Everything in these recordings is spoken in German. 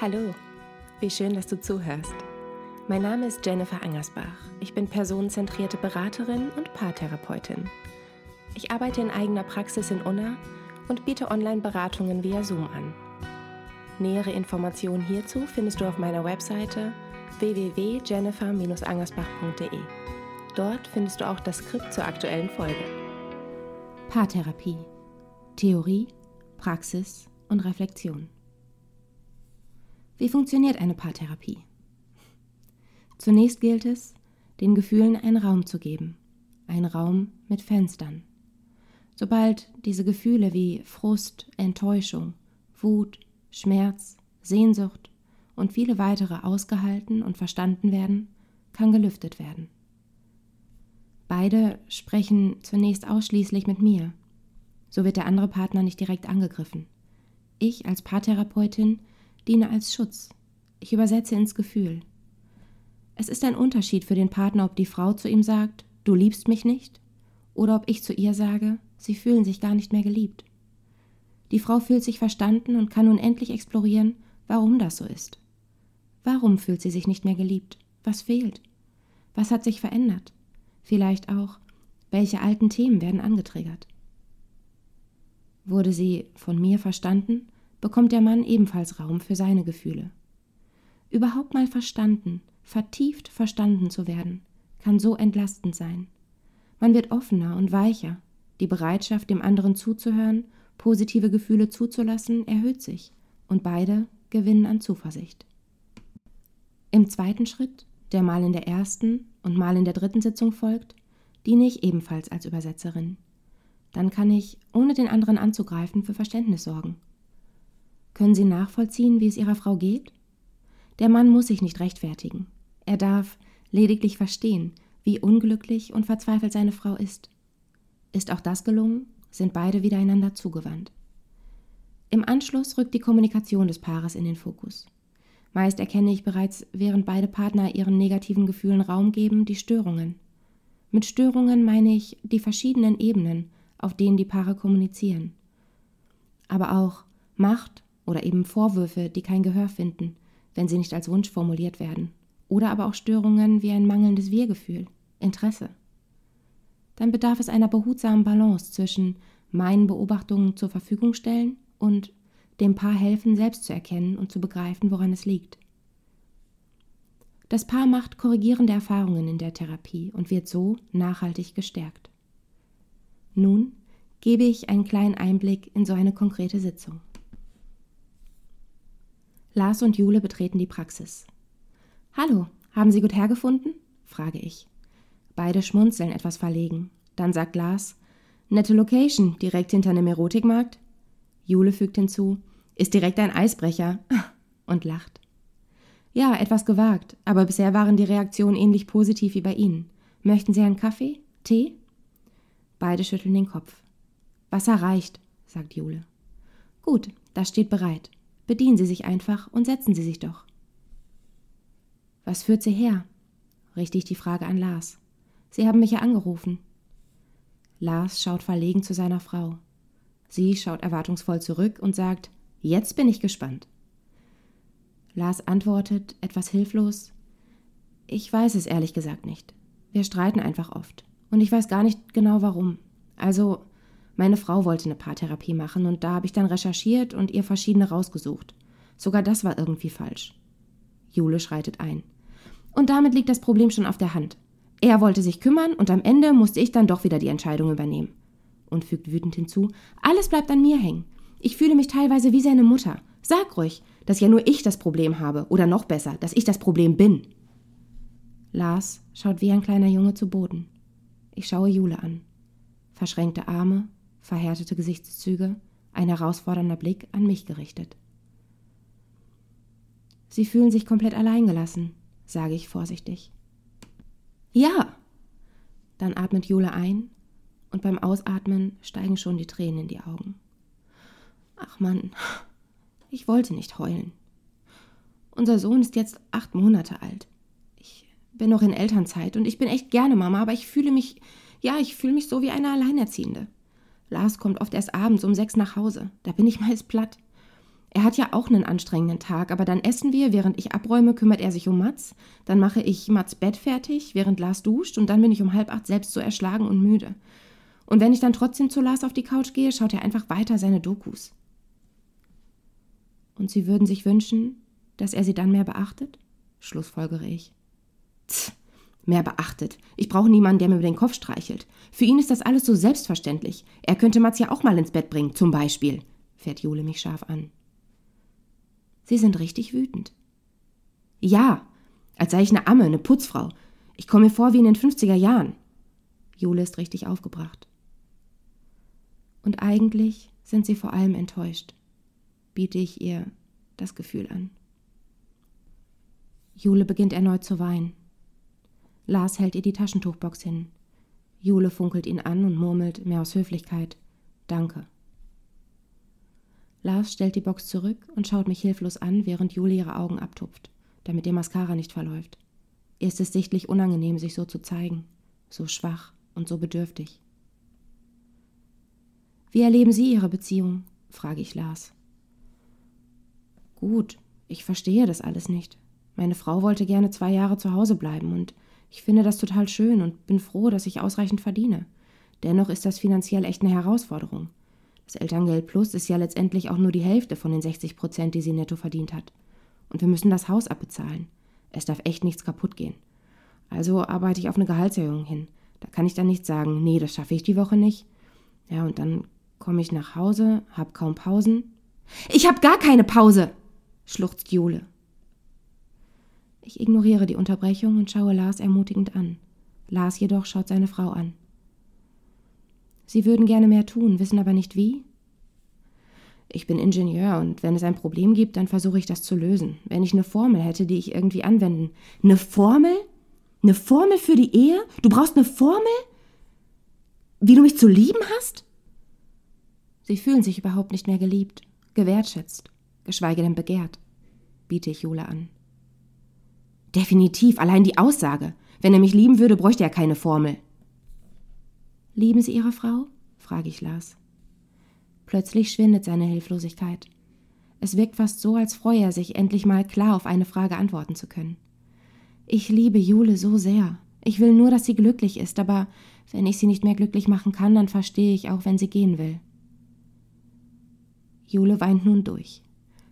Hallo, wie schön, dass du zuhörst. Mein Name ist Jennifer Angersbach. Ich bin personenzentrierte Beraterin und Paartherapeutin. Ich arbeite in eigener Praxis in Unna und biete Online-Beratungen via Zoom an. Nähere Informationen hierzu findest du auf meiner Webseite www.jennifer-angersbach.de. Dort findest du auch das Skript zur aktuellen Folge. Paartherapie. Theorie, Praxis und Reflexion. Wie funktioniert eine Paartherapie? Zunächst gilt es, den Gefühlen einen Raum zu geben, einen Raum mit Fenstern. Sobald diese Gefühle wie Frust, Enttäuschung, Wut, Schmerz, Sehnsucht und viele weitere ausgehalten und verstanden werden, kann gelüftet werden. Beide sprechen zunächst ausschließlich mit mir. So wird der andere Partner nicht direkt angegriffen. Ich als Paartherapeutin diene als Schutz. Ich übersetze ins Gefühl. Es ist ein Unterschied für den Partner, ob die Frau zu ihm sagt, du liebst mich nicht, oder ob ich zu ihr sage, sie fühlen sich gar nicht mehr geliebt. Die Frau fühlt sich verstanden und kann nun endlich explorieren, warum das so ist. Warum fühlt sie sich nicht mehr geliebt? Was fehlt? Was hat sich verändert? Vielleicht auch, welche alten Themen werden angetriggert? Wurde sie von mir verstanden bekommt der Mann ebenfalls Raum für seine Gefühle. Überhaupt mal verstanden, vertieft verstanden zu werden, kann so entlastend sein. Man wird offener und weicher, die Bereitschaft, dem anderen zuzuhören, positive Gefühle zuzulassen, erhöht sich, und beide gewinnen an Zuversicht. Im zweiten Schritt, der mal in der ersten und mal in der dritten Sitzung folgt, diene ich ebenfalls als Übersetzerin. Dann kann ich, ohne den anderen anzugreifen, für Verständnis sorgen können Sie nachvollziehen, wie es Ihrer Frau geht? Der Mann muss sich nicht rechtfertigen. Er darf lediglich verstehen, wie unglücklich und verzweifelt seine Frau ist. Ist auch das gelungen, sind beide wieder einander zugewandt. Im Anschluss rückt die Kommunikation des Paares in den Fokus. Meist erkenne ich bereits, während beide Partner ihren negativen Gefühlen Raum geben, die Störungen. Mit Störungen meine ich die verschiedenen Ebenen, auf denen die Paare kommunizieren. Aber auch Macht, oder eben Vorwürfe, die kein Gehör finden, wenn sie nicht als Wunsch formuliert werden. Oder aber auch Störungen wie ein mangelndes Wir-Gefühl, Interesse. Dann bedarf es einer behutsamen Balance zwischen meinen Beobachtungen zur Verfügung stellen und dem Paar helfen, selbst zu erkennen und zu begreifen, woran es liegt. Das Paar macht korrigierende Erfahrungen in der Therapie und wird so nachhaltig gestärkt. Nun gebe ich einen kleinen Einblick in so eine konkrete Sitzung. Lars und Jule betreten die Praxis. Hallo, haben Sie gut hergefunden? frage ich. Beide schmunzeln etwas verlegen. Dann sagt Lars, nette Location, direkt hinter einem Erotikmarkt. Jule fügt hinzu, ist direkt ein Eisbrecher und lacht. Ja, etwas gewagt, aber bisher waren die Reaktionen ähnlich positiv wie bei Ihnen. Möchten Sie einen Kaffee? Tee? Beide schütteln den Kopf. Wasser reicht, sagt Jule. Gut, das steht bereit. Bedienen Sie sich einfach und setzen Sie sich doch. Was führt Sie her? richte ich die Frage an Lars. Sie haben mich ja angerufen. Lars schaut verlegen zu seiner Frau. Sie schaut erwartungsvoll zurück und sagt, jetzt bin ich gespannt. Lars antwortet, etwas hilflos, ich weiß es ehrlich gesagt nicht. Wir streiten einfach oft. Und ich weiß gar nicht genau warum. Also, meine Frau wollte eine Paartherapie machen und da habe ich dann recherchiert und ihr verschiedene rausgesucht. Sogar das war irgendwie falsch. Jule schreitet ein. Und damit liegt das Problem schon auf der Hand. Er wollte sich kümmern und am Ende musste ich dann doch wieder die Entscheidung übernehmen. Und fügt wütend hinzu, alles bleibt an mir hängen. Ich fühle mich teilweise wie seine Mutter. Sag ruhig, dass ja nur ich das Problem habe oder noch besser, dass ich das Problem bin. Lars schaut wie ein kleiner Junge zu Boden. Ich schaue Jule an. Verschränkte Arme, verhärtete Gesichtszüge, ein herausfordernder Blick an mich gerichtet. Sie fühlen sich komplett alleingelassen, sage ich vorsichtig. Ja! Dann atmet Jule ein und beim Ausatmen steigen schon die Tränen in die Augen. Ach Mann, ich wollte nicht heulen. Unser Sohn ist jetzt acht Monate alt. Ich bin noch in Elternzeit und ich bin echt gerne Mama, aber ich fühle mich, ja, ich fühle mich so wie eine Alleinerziehende. Lars kommt oft erst abends um sechs nach Hause. Da bin ich meist platt. Er hat ja auch einen anstrengenden Tag, aber dann essen wir, während ich abräume, kümmert er sich um Mats. Dann mache ich Mats Bett fertig, während Lars duscht und dann bin ich um halb acht selbst so erschlagen und müde. Und wenn ich dann trotzdem zu Lars auf die Couch gehe, schaut er einfach weiter seine Dokus. Und Sie würden sich wünschen, dass er Sie dann mehr beachtet? Schlussfolgere ich. Tch, mehr beachtet. Ich brauche niemanden, der mir über den Kopf streichelt. Für ihn ist das alles so selbstverständlich. Er könnte Mats ja auch mal ins Bett bringen, zum Beispiel, fährt Jule mich scharf an. Sie sind richtig wütend. Ja, als sei ich eine Amme, eine Putzfrau. Ich komme mir vor wie in den 50er Jahren. Jule ist richtig aufgebracht. Und eigentlich sind sie vor allem enttäuscht, biete ich ihr das Gefühl an. Jule beginnt erneut zu weinen. Lars hält ihr die Taschentuchbox hin. Jule funkelt ihn an und murmelt, mehr aus Höflichkeit, Danke. Lars stellt die Box zurück und schaut mich hilflos an, während Jule ihre Augen abtupft, damit ihr Mascara nicht verläuft. Ihr ist es sichtlich unangenehm, sich so zu zeigen, so schwach und so bedürftig. Wie erleben Sie Ihre Beziehung? frage ich Lars. Gut, ich verstehe das alles nicht. Meine Frau wollte gerne zwei Jahre zu Hause bleiben und ich finde das total schön und bin froh, dass ich ausreichend verdiene. Dennoch ist das finanziell echt eine Herausforderung. Das Elterngeld Plus ist ja letztendlich auch nur die Hälfte von den 60 Prozent, die sie netto verdient hat. Und wir müssen das Haus abbezahlen. Es darf echt nichts kaputt gehen. Also arbeite ich auf eine Gehaltserhöhung hin. Da kann ich dann nicht sagen, nee, das schaffe ich die Woche nicht. Ja, und dann komme ich nach Hause, hab kaum Pausen. Ich hab gar keine Pause, schluchzt Jule. Ich ignoriere die Unterbrechung und schaue Lars ermutigend an. Lars jedoch schaut seine Frau an. Sie würden gerne mehr tun, wissen aber nicht wie? Ich bin Ingenieur und wenn es ein Problem gibt, dann versuche ich das zu lösen. Wenn ich eine Formel hätte, die ich irgendwie anwenden. Eine Formel? Eine Formel für die Ehe? Du brauchst eine Formel? Wie du mich zu lieben hast? Sie fühlen sich überhaupt nicht mehr geliebt, gewertschätzt, geschweige denn begehrt, biete ich Jule an. Definitiv, allein die Aussage. Wenn er mich lieben würde, bräuchte er keine Formel. Lieben Sie Ihre Frau? frage ich Lars. Plötzlich schwindet seine Hilflosigkeit. Es wirkt fast so, als freue er sich, endlich mal klar auf eine Frage antworten zu können. Ich liebe Jule so sehr. Ich will nur, dass sie glücklich ist, aber wenn ich sie nicht mehr glücklich machen kann, dann verstehe ich auch, wenn sie gehen will. Jule weint nun durch.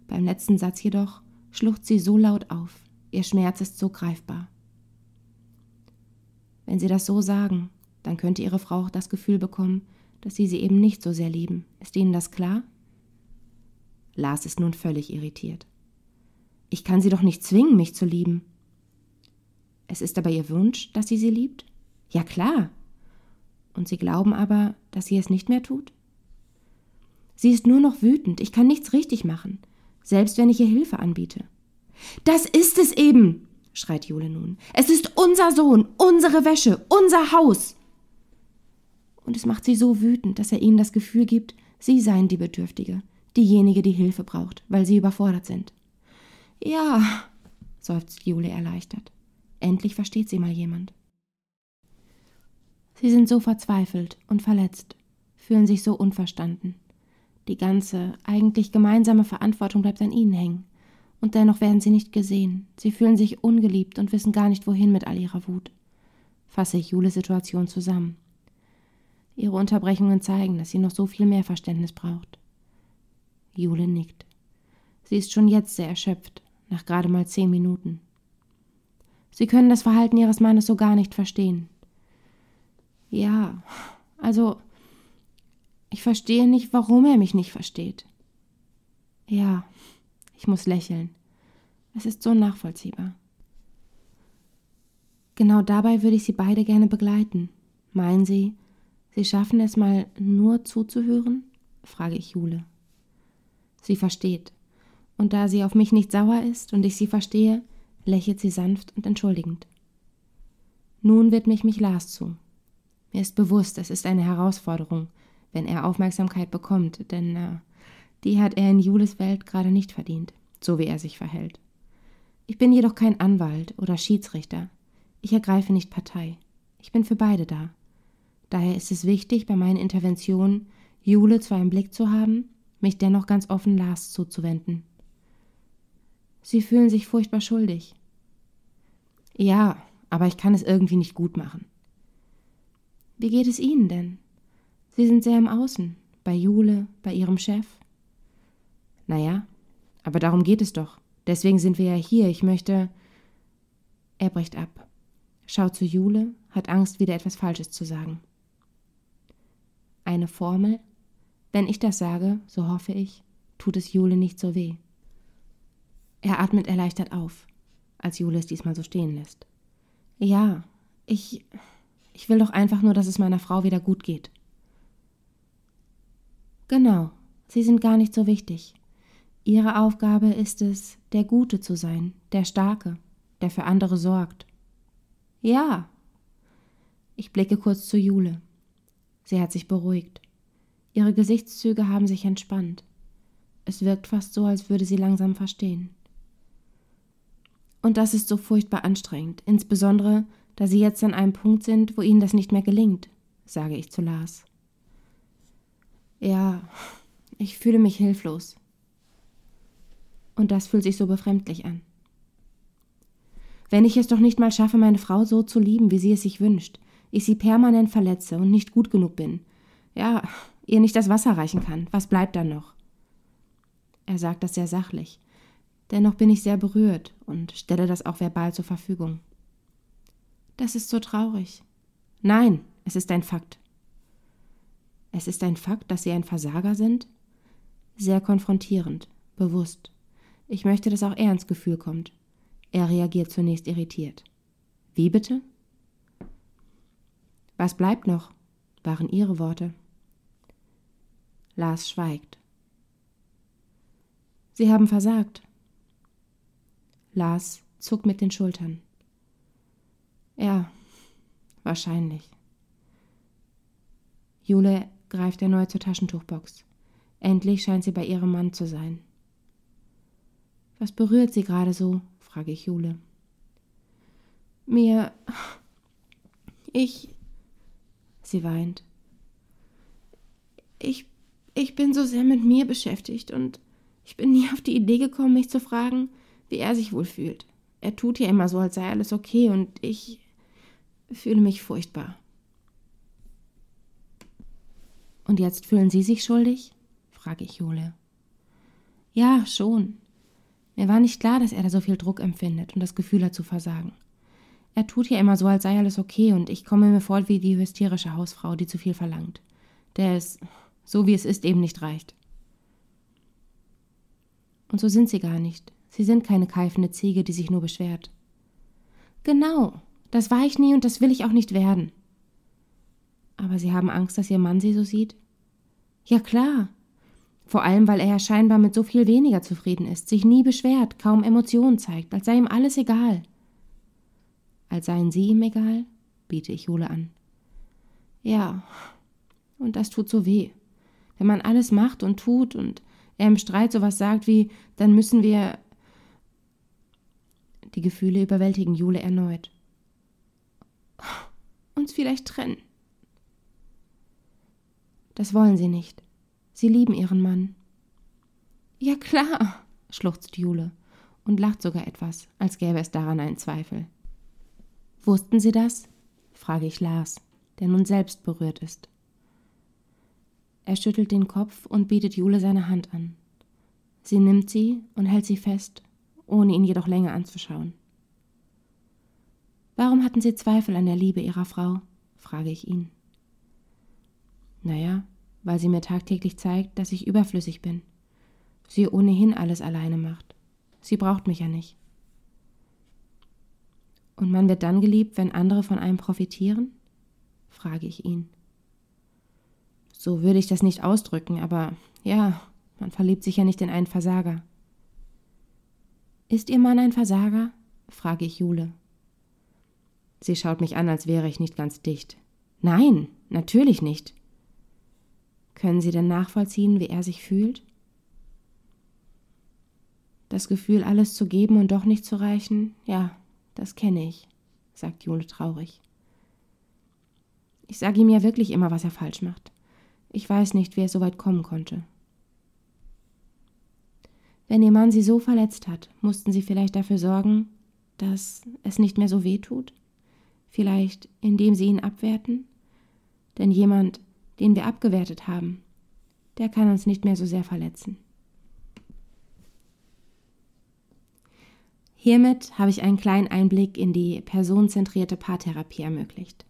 Beim letzten Satz jedoch schluchzt sie so laut auf. Ihr Schmerz ist so greifbar. Wenn Sie das so sagen, dann könnte Ihre Frau auch das Gefühl bekommen, dass Sie sie eben nicht so sehr lieben. Ist Ihnen das klar? Lars ist nun völlig irritiert. Ich kann Sie doch nicht zwingen, mich zu lieben. Es ist aber Ihr Wunsch, dass sie sie liebt? Ja klar. Und Sie glauben aber, dass sie es nicht mehr tut? Sie ist nur noch wütend, ich kann nichts richtig machen, selbst wenn ich ihr Hilfe anbiete. Das ist es eben, schreit Jule nun. Es ist unser Sohn, unsere Wäsche, unser Haus. Und es macht sie so wütend, dass er ihnen das Gefühl gibt, sie seien die Bedürftige, diejenige, die Hilfe braucht, weil sie überfordert sind. Ja, seufzt Jule erleichtert. Endlich versteht sie mal jemand. Sie sind so verzweifelt und verletzt, fühlen sich so unverstanden. Die ganze, eigentlich gemeinsame Verantwortung bleibt an ihnen hängen. Und dennoch werden sie nicht gesehen. Sie fühlen sich ungeliebt und wissen gar nicht, wohin mit all ihrer Wut. Fasse ich Jules Situation zusammen. Ihre Unterbrechungen zeigen, dass sie noch so viel mehr Verständnis braucht. Jule nickt. Sie ist schon jetzt sehr erschöpft, nach gerade mal zehn Minuten. Sie können das Verhalten Ihres Mannes so gar nicht verstehen. Ja, also ich verstehe nicht, warum er mich nicht versteht. Ja, ich muss lächeln. Es ist so nachvollziehbar. Genau dabei würde ich Sie beide gerne begleiten. Meinen Sie, Sie schaffen es mal nur zuzuhören? frage ich Jule. Sie versteht. Und da sie auf mich nicht sauer ist und ich sie verstehe, lächelt sie sanft und entschuldigend. Nun widme ich mich Lars zu. Mir ist bewusst, es ist eine Herausforderung, wenn er Aufmerksamkeit bekommt, denn äh, die hat er in Jules Welt gerade nicht verdient, so wie er sich verhält. Ich bin jedoch kein Anwalt oder Schiedsrichter. Ich ergreife nicht Partei. Ich bin für beide da. Daher ist es wichtig, bei meinen Interventionen Jule zwar im Blick zu haben, mich dennoch ganz offen Lars zuzuwenden. Sie fühlen sich furchtbar schuldig. Ja, aber ich kann es irgendwie nicht gut machen. Wie geht es Ihnen denn? Sie sind sehr im Außen, bei Jule, bei Ihrem Chef. Naja, aber darum geht es doch. Deswegen sind wir ja hier. Ich möchte. Er bricht ab, schaut zu Jule, hat Angst, wieder etwas Falsches zu sagen. Eine Formel? Wenn ich das sage, so hoffe ich, tut es Jule nicht so weh. Er atmet erleichtert auf, als Jule es diesmal so stehen lässt. Ja, ich. Ich will doch einfach nur, dass es meiner Frau wieder gut geht. Genau, Sie sind gar nicht so wichtig. Ihre Aufgabe ist es, der Gute zu sein, der Starke, der für andere sorgt. Ja. Ich blicke kurz zu Jule. Sie hat sich beruhigt. Ihre Gesichtszüge haben sich entspannt. Es wirkt fast so, als würde sie langsam verstehen. Und das ist so furchtbar anstrengend, insbesondere, da Sie jetzt an einem Punkt sind, wo Ihnen das nicht mehr gelingt, sage ich zu Lars. Ja, ich fühle mich hilflos. Und das fühlt sich so befremdlich an. Wenn ich es doch nicht mal schaffe, meine Frau so zu lieben, wie sie es sich wünscht, ich sie permanent verletze und nicht gut genug bin, ja, ihr nicht das Wasser reichen kann, was bleibt dann noch? Er sagt das sehr sachlich. Dennoch bin ich sehr berührt und stelle das auch verbal zur Verfügung. Das ist so traurig. Nein, es ist ein Fakt. Es ist ein Fakt, dass Sie ein Versager sind? Sehr konfrontierend, bewusst. Ich möchte, dass auch er ins Gefühl kommt. Er reagiert zunächst irritiert. Wie bitte? Was bleibt noch? waren ihre Worte. Lars schweigt. Sie haben versagt. Lars zuckt mit den Schultern. Ja, wahrscheinlich. Jule greift erneut zur Taschentuchbox. Endlich scheint sie bei ihrem Mann zu sein. Was berührt Sie gerade so? frage ich Jule. Mir. Ich. Sie weint. Ich. Ich bin so sehr mit mir beschäftigt und ich bin nie auf die Idee gekommen, mich zu fragen, wie er sich wohl fühlt. Er tut ja immer so, als sei alles okay und ich fühle mich furchtbar. Und jetzt fühlen Sie sich schuldig? frage ich Jule. Ja, schon. Mir war nicht klar, dass er da so viel Druck empfindet und das Gefühl hat zu versagen. Er tut ja immer so, als sei alles okay, und ich komme mir vor wie die hysterische Hausfrau, die zu viel verlangt, der es, so wie es ist, eben nicht reicht. Und so sind sie gar nicht. Sie sind keine keifende Ziege, die sich nur beschwert. Genau, das war ich nie und das will ich auch nicht werden. Aber Sie haben Angst, dass Ihr Mann Sie so sieht? Ja klar, vor allem, weil er ja scheinbar mit so viel weniger zufrieden ist, sich nie beschwert, kaum Emotionen zeigt, als sei ihm alles egal. Als seien Sie ihm egal? biete ich Jule an. Ja, und das tut so weh. Wenn man alles macht und tut und er im Streit sowas sagt wie, dann müssen wir. Die Gefühle überwältigen Jule erneut. Uns vielleicht trennen. Das wollen sie nicht. Sie lieben Ihren Mann. Ja klar, schluchzt Jule und lacht sogar etwas, als gäbe es daran einen Zweifel. Wussten Sie das? frage ich Lars, der nun selbst berührt ist. Er schüttelt den Kopf und bietet Jule seine Hand an. Sie nimmt sie und hält sie fest, ohne ihn jedoch länger anzuschauen. Warum hatten Sie Zweifel an der Liebe Ihrer Frau? frage ich ihn. Naja, weil sie mir tagtäglich zeigt, dass ich überflüssig bin. Sie ohnehin alles alleine macht. Sie braucht mich ja nicht. Und man wird dann geliebt, wenn andere von einem profitieren? frage ich ihn. So würde ich das nicht ausdrücken, aber ja, man verliebt sich ja nicht in einen Versager. Ist Ihr Mann ein Versager? frage ich Jule. Sie schaut mich an, als wäre ich nicht ganz dicht. Nein, natürlich nicht. Können Sie denn nachvollziehen, wie er sich fühlt? Das Gefühl, alles zu geben und doch nicht zu reichen, ja, das kenne ich, sagt Jule traurig. Ich sage ihm ja wirklich immer, was er falsch macht. Ich weiß nicht, wie er so weit kommen konnte. Wenn ihr Mann sie so verletzt hat, mussten sie vielleicht dafür sorgen, dass es nicht mehr so weh tut? Vielleicht indem sie ihn abwerten? Denn jemand, den wir abgewertet haben, der kann uns nicht mehr so sehr verletzen. Hiermit habe ich einen kleinen Einblick in die personenzentrierte Paartherapie ermöglicht.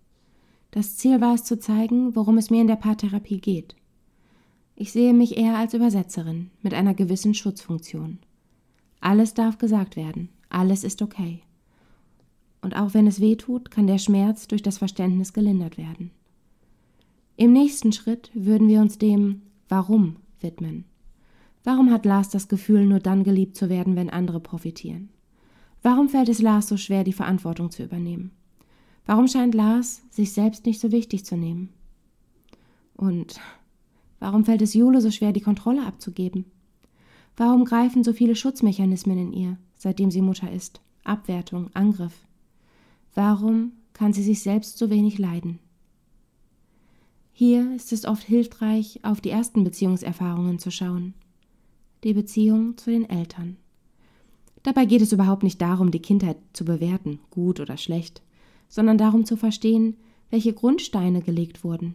Das Ziel war es zu zeigen, worum es mir in der Paartherapie geht. Ich sehe mich eher als Übersetzerin mit einer gewissen Schutzfunktion. Alles darf gesagt werden, alles ist okay. Und auch wenn es weh tut, kann der Schmerz durch das Verständnis gelindert werden. Im nächsten Schritt würden wir uns dem Warum widmen. Warum hat Lars das Gefühl, nur dann geliebt zu werden, wenn andere profitieren? Warum fällt es Lars so schwer, die Verantwortung zu übernehmen? Warum scheint Lars sich selbst nicht so wichtig zu nehmen? Und warum fällt es Jule so schwer, die Kontrolle abzugeben? Warum greifen so viele Schutzmechanismen in ihr, seitdem sie Mutter ist? Abwertung, Angriff. Warum kann sie sich selbst so wenig leiden? Hier ist es oft hilfreich, auf die ersten Beziehungserfahrungen zu schauen. Die Beziehung zu den Eltern. Dabei geht es überhaupt nicht darum, die Kindheit zu bewerten, gut oder schlecht, sondern darum zu verstehen, welche Grundsteine gelegt wurden.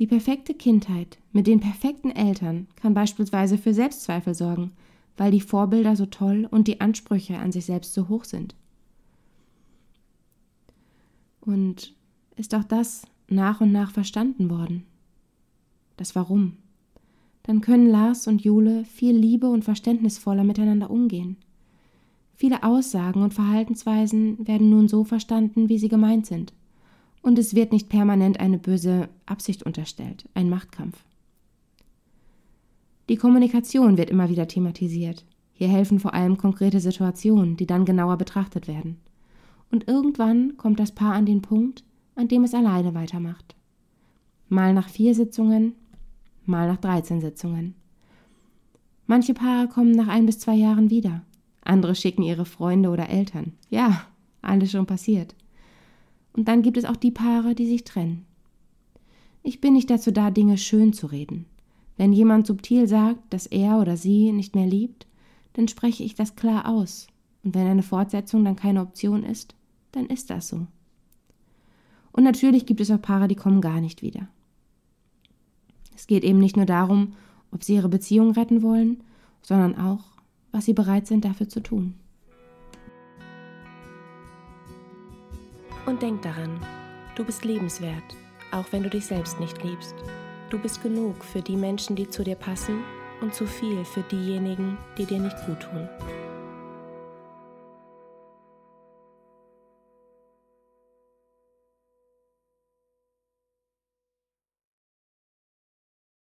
Die perfekte Kindheit mit den perfekten Eltern kann beispielsweise für Selbstzweifel sorgen, weil die Vorbilder so toll und die Ansprüche an sich selbst so hoch sind. Und ist auch das nach und nach verstanden worden? Das Warum? Dann können Lars und Jule viel Liebe und verständnisvoller miteinander umgehen. Viele Aussagen und Verhaltensweisen werden nun so verstanden, wie sie gemeint sind. Und es wird nicht permanent eine böse Absicht unterstellt, ein Machtkampf. Die Kommunikation wird immer wieder thematisiert. Hier helfen vor allem konkrete Situationen, die dann genauer betrachtet werden. Und irgendwann kommt das Paar an den Punkt, an dem es alleine weitermacht. Mal nach vier Sitzungen, mal nach 13 Sitzungen. Manche Paare kommen nach ein bis zwei Jahren wieder. Andere schicken ihre Freunde oder Eltern. Ja, alles schon passiert. Und dann gibt es auch die Paare, die sich trennen. Ich bin nicht dazu da, Dinge schön zu reden. Wenn jemand subtil sagt, dass er oder sie nicht mehr liebt, dann spreche ich das klar aus. Und wenn eine Fortsetzung dann keine Option ist, dann ist das so. Und natürlich gibt es auch Paare, die kommen gar nicht wieder. Es geht eben nicht nur darum, ob sie ihre Beziehung retten wollen, sondern auch, was sie bereit sind dafür zu tun. Und denk daran, du bist lebenswert, auch wenn du dich selbst nicht liebst. Du bist genug für die Menschen, die zu dir passen und zu viel für diejenigen, die dir nicht gut tun.